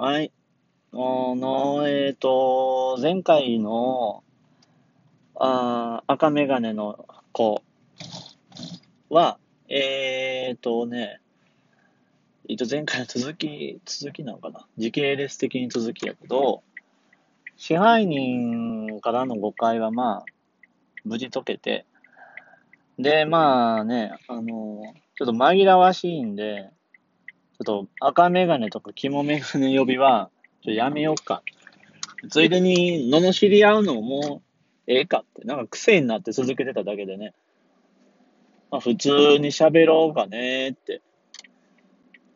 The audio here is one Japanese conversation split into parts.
はい。あの、えっ、と、前回の、あー赤メガネの子は、えっ、とね、えっと、前回の続き、続きなのかな？時系列的に続きやけど、支配人からの誤解はまあ、無事解けて、で、まあね、あの、ちょっと紛らわしいんで、っと赤メガネとか肝メガネ呼びは、ちょやめようか。ついでに、罵り合うのももうええかって、なんか癖になって続けてただけでね。まあ普通に喋ろうかねって。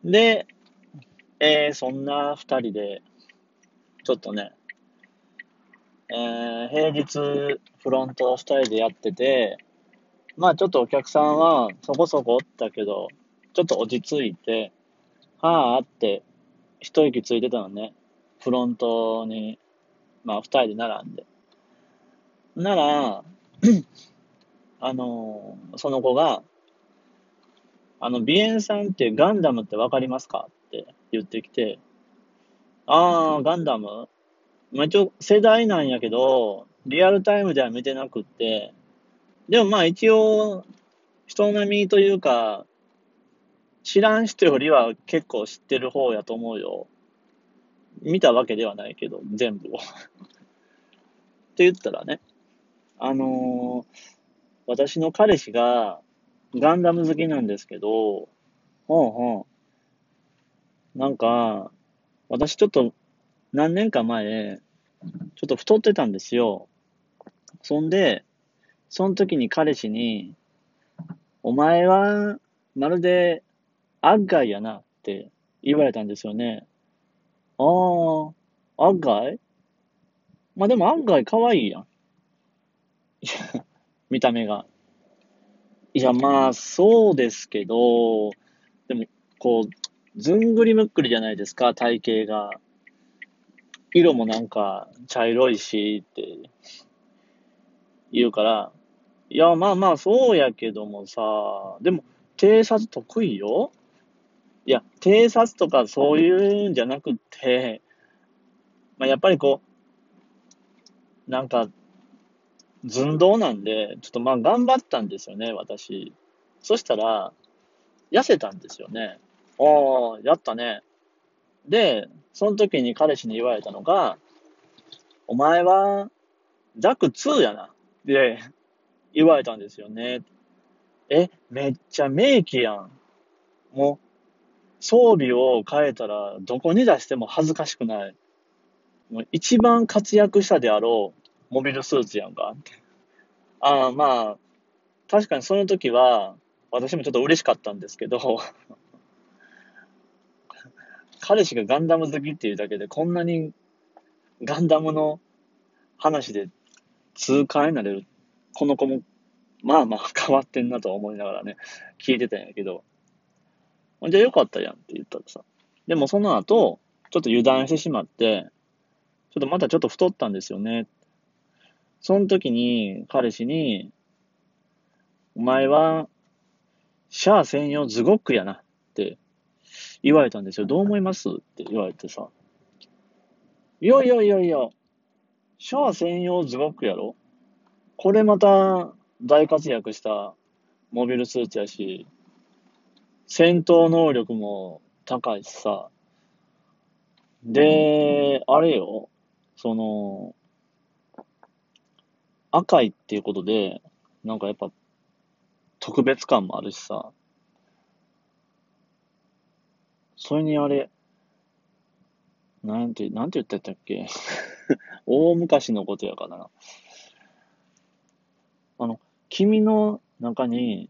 で、えー、そんな二人で、ちょっとね、えー、平日フロント二人でやってて、まあちょっとお客さんはそこそこおったけど、ちょっと落ち着いて、はぁって一息ついてたのね。フロントに、まあ二人で並んで。なら、あのその子が、あの、ビエンさんってガンダムってわかりますかって言ってきて、あー、ガンダム？まあ、一応世代なんやけど、リアルタイムでは見てなくって、でもまあ一応、人並みというか、知らん人よりは結構知ってる方やと思うよ。見たわけではないけど、全部を。って言ったらね、あのー私の彼氏がガンダム好きなんですけど、ほんほん。なんか、私ちょっと何年か前、ちょっと太ってたんですよ。そんで、その時に彼氏に、お前はまるでアッガイやなって言われたんですよね。ああ、アッガイまあでもアッガイ可愛いやん。い や見た目が。いや、まあ、そうですけど、でも、こう、ずんぐりむっくりじゃないですか、体型が。色もなんか、茶色いし、って言うから、いや、まあまあ、そうやけどもさ、でも、偵察得意よいや、偵察とかそういうんじゃなくって、まあ、やっぱりこう、なんか、寸胴なんで、ちょっとまあ頑張ったんですよね、私。そしたら、痩せたんですよね。ああ、やったね。で、その時に彼氏に言われたのが、お前は、ザク2やな。で、言われたんですよね。え、めっちゃ名機やん。もう、装備を変えたら、どこに出しても恥ずかしくない。もう一番活躍したであろう、モビルスーツやんか。ああ、まあ、確かにその時は、私もちょっと嬉しかったんですけど、彼氏がガンダム好きっていうだけで、こんなにガンダムの話で痛快になれる、この子も、まあまあ変わってんなと思いながらね、聞いてたんやけど、じゃあよかったやんって言ったらさ。でもその後、ちょっと油断してしまって、ちょっとまたちょっと太ったんですよね。その時に彼氏に、お前は、シャア専用ズゴックやなって言われたんですよ。どう思います？って言われてさ。いやいやいやいや、シャア専用ズゴックやろこれまた大活躍したモビルスーツやし、戦闘能力も高いしさ。で、あれよ、その、赤いっていうことで、なんかやっぱ特別感もあるしさ。それにあれ、なんて、なんて言ってたっけ？大昔のことやからな。あの、君の中に、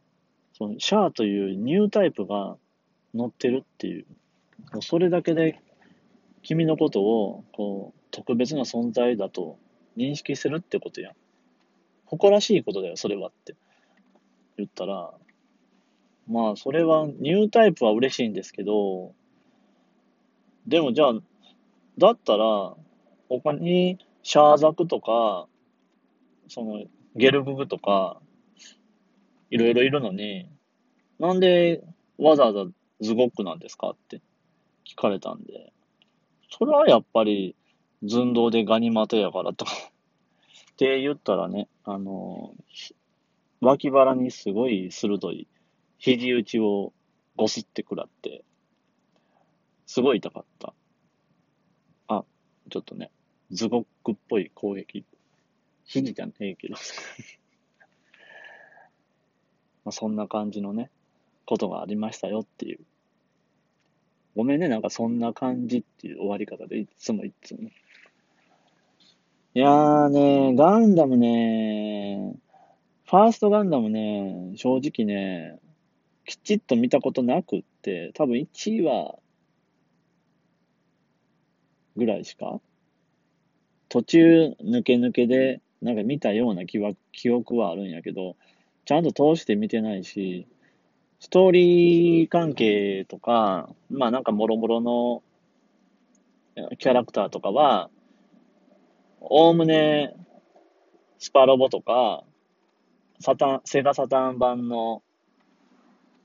その、シャアというニュータイプが乗ってるっていう。もうそれだけで、君のことを、こう、特別な存在だと認識するってことやん。誇らしいことだよ、それはって。言ったら、まあ、それは、ニュータイプは嬉しいんですけど、でもじゃあ、だったら、他に、シャーザクとか、その、ゲルググとか、いろいろいるのに、なんでわざわざズゴックなんですかって聞かれたんで、それはやっぱり、寸胴でガニ股やからと って言ったらね、あの、脇腹にすごい鋭い肘打ちをゴスって食らって、すごい痛かった。あ、ちょっとね、ズゴックっぽい攻撃。肘じゃねえけどまあそんな感じのね、ことがありましたよっていう。ごめんね、なんかそんな感じっていう終わり方でいつもいつも。いやーね、ガンダムね、ファーストガンダムね、正直ね、きちっと見たことなくって、多分1話ぐらいしか途中抜け抜けでなんか見たような記記憶はあるんやけど、ちゃんと通して見てないし、ストーリー関係とか、まあなんかもろもろのキャラクターとかは、おおむね、スパロボとか、サタン、セガサタン版の、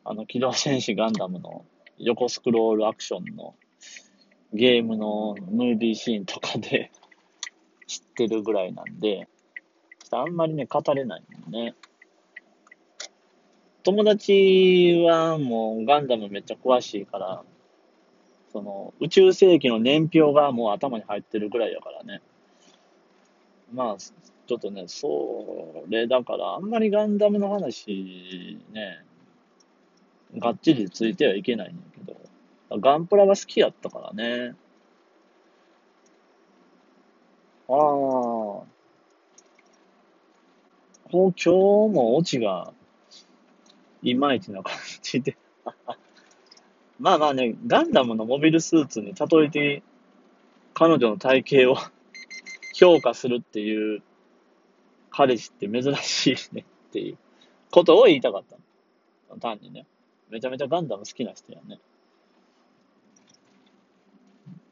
あの、機動戦士ガンダムの横スクロールアクションのゲームのムービーシーンとかで知ってるぐらいなんで、あんまりね、語れないもんね。友達はもうガンダムめっちゃ詳しいから、その宇宙世紀の年表がもう頭に入ってるぐらいやからね。まあ、ちょっとね、それだから、あんまりガンダムの話ね、がっちりついてはいけないんだけど、ガンプラが好きやったからね。ああ。今日もオチが、いまいちな感じでまあまあね、ガンダムのモビルスーツに例えて、彼女の体型を評価するっていう彼氏って珍しいねっていうことを言いたかったの。単にね。めちゃめちゃガンダム好きな人やね。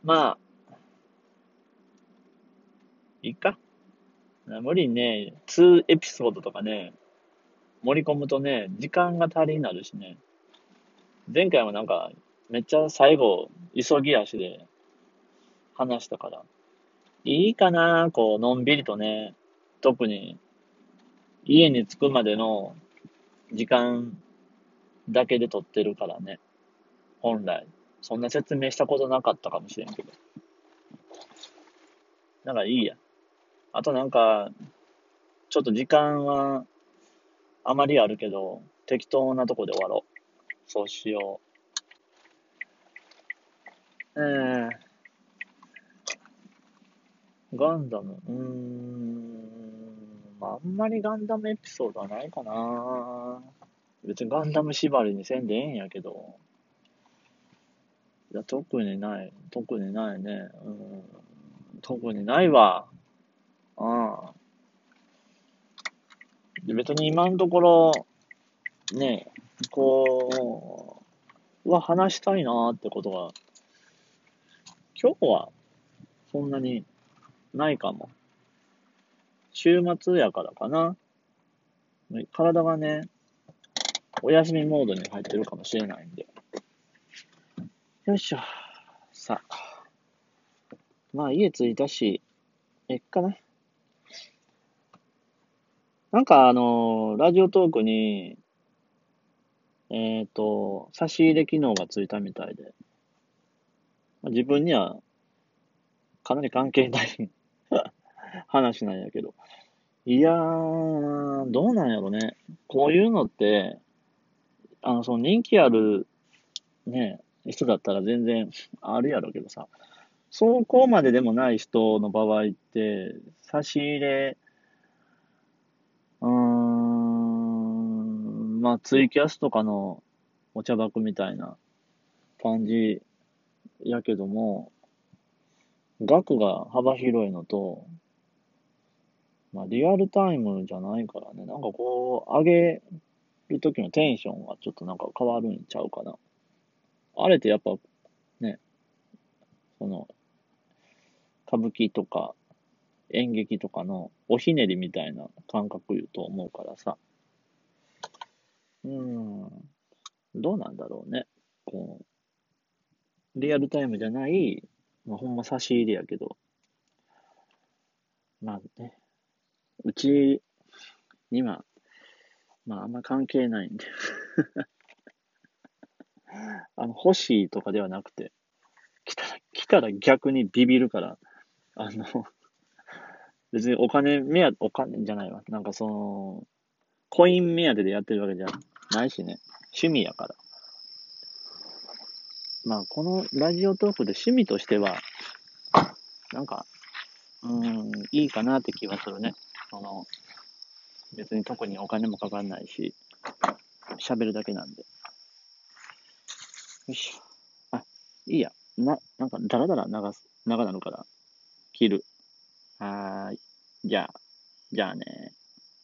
まあ、いいか。無理にね、2エピソードとかね、盛り込むとね、時間が足りになるしね。前回もなんか、めっちゃ最後、急ぎ足で話したから、いいかなこう、のんびりとね、特に、家に着くまでの時間だけで撮ってるからね。本来。そんな説明したことなかったかもしれんけど。だからいいや。あとなんか、ちょっと時間はあまりあるけど、適当なとこで終わろう。そうしよう。えー、ガンダム、うーん、あんまりガンダムエピソードはないかな別にガンダム縛りにせんでええんやけど。いや、特にない。特にないね。うん。特にないわ。ああ。別に今のところ、ね、こう、は話したいなってことが、今日はそんなにないかも。週末やからかな。体がね、お休みモードに入ってるかもしれないんで。よいしょ。さあ。まあ家着いたし、えっかな。なんかあの、ラジオトークに、えっ、ー、と、差し入れ機能がついたみたいで、自分にはかなり関係ない 話なんやけど。いやー、どうなんやろね。こういうのって、あの、その人気ある、ね、人だったら全然あるやろうけどさ、そこまででもない人の場合って、差し入れ、まあ、ツイキャスとかのお茶箱みたいな感じやけども、額が幅広いのと、まあ、リアルタイムじゃないからね、なんかこう、上げるときのテンションがちょっとなんか変わるんちゃうかな。あれってやっぱ、ね、その、歌舞伎とか演劇とかのおひねりみたいな感覚言うと思うからさ。うん、どうなんだろうね。こう、リアルタイムじゃないまあ、ほんま差し入れやけど、まあね、うちには、まああんま関係ないんで。あの、欲しいとかではなくて、来たら、来たら逆にビビるから、あの、別にお金目当て、お金じゃないわ。なんかその、コイン目当てでやってるわけじゃん。ないしね。趣味やから。まあ、このラジオトークで趣味としては、なんか、うん、いいかなって気はするね。その、別に特にお金もかかんないし、喋るだけなんで。よいしょ。あ、いいや。な、なんか、だらだら流す、長なるから、切る。はーい。じゃあ、じゃあね。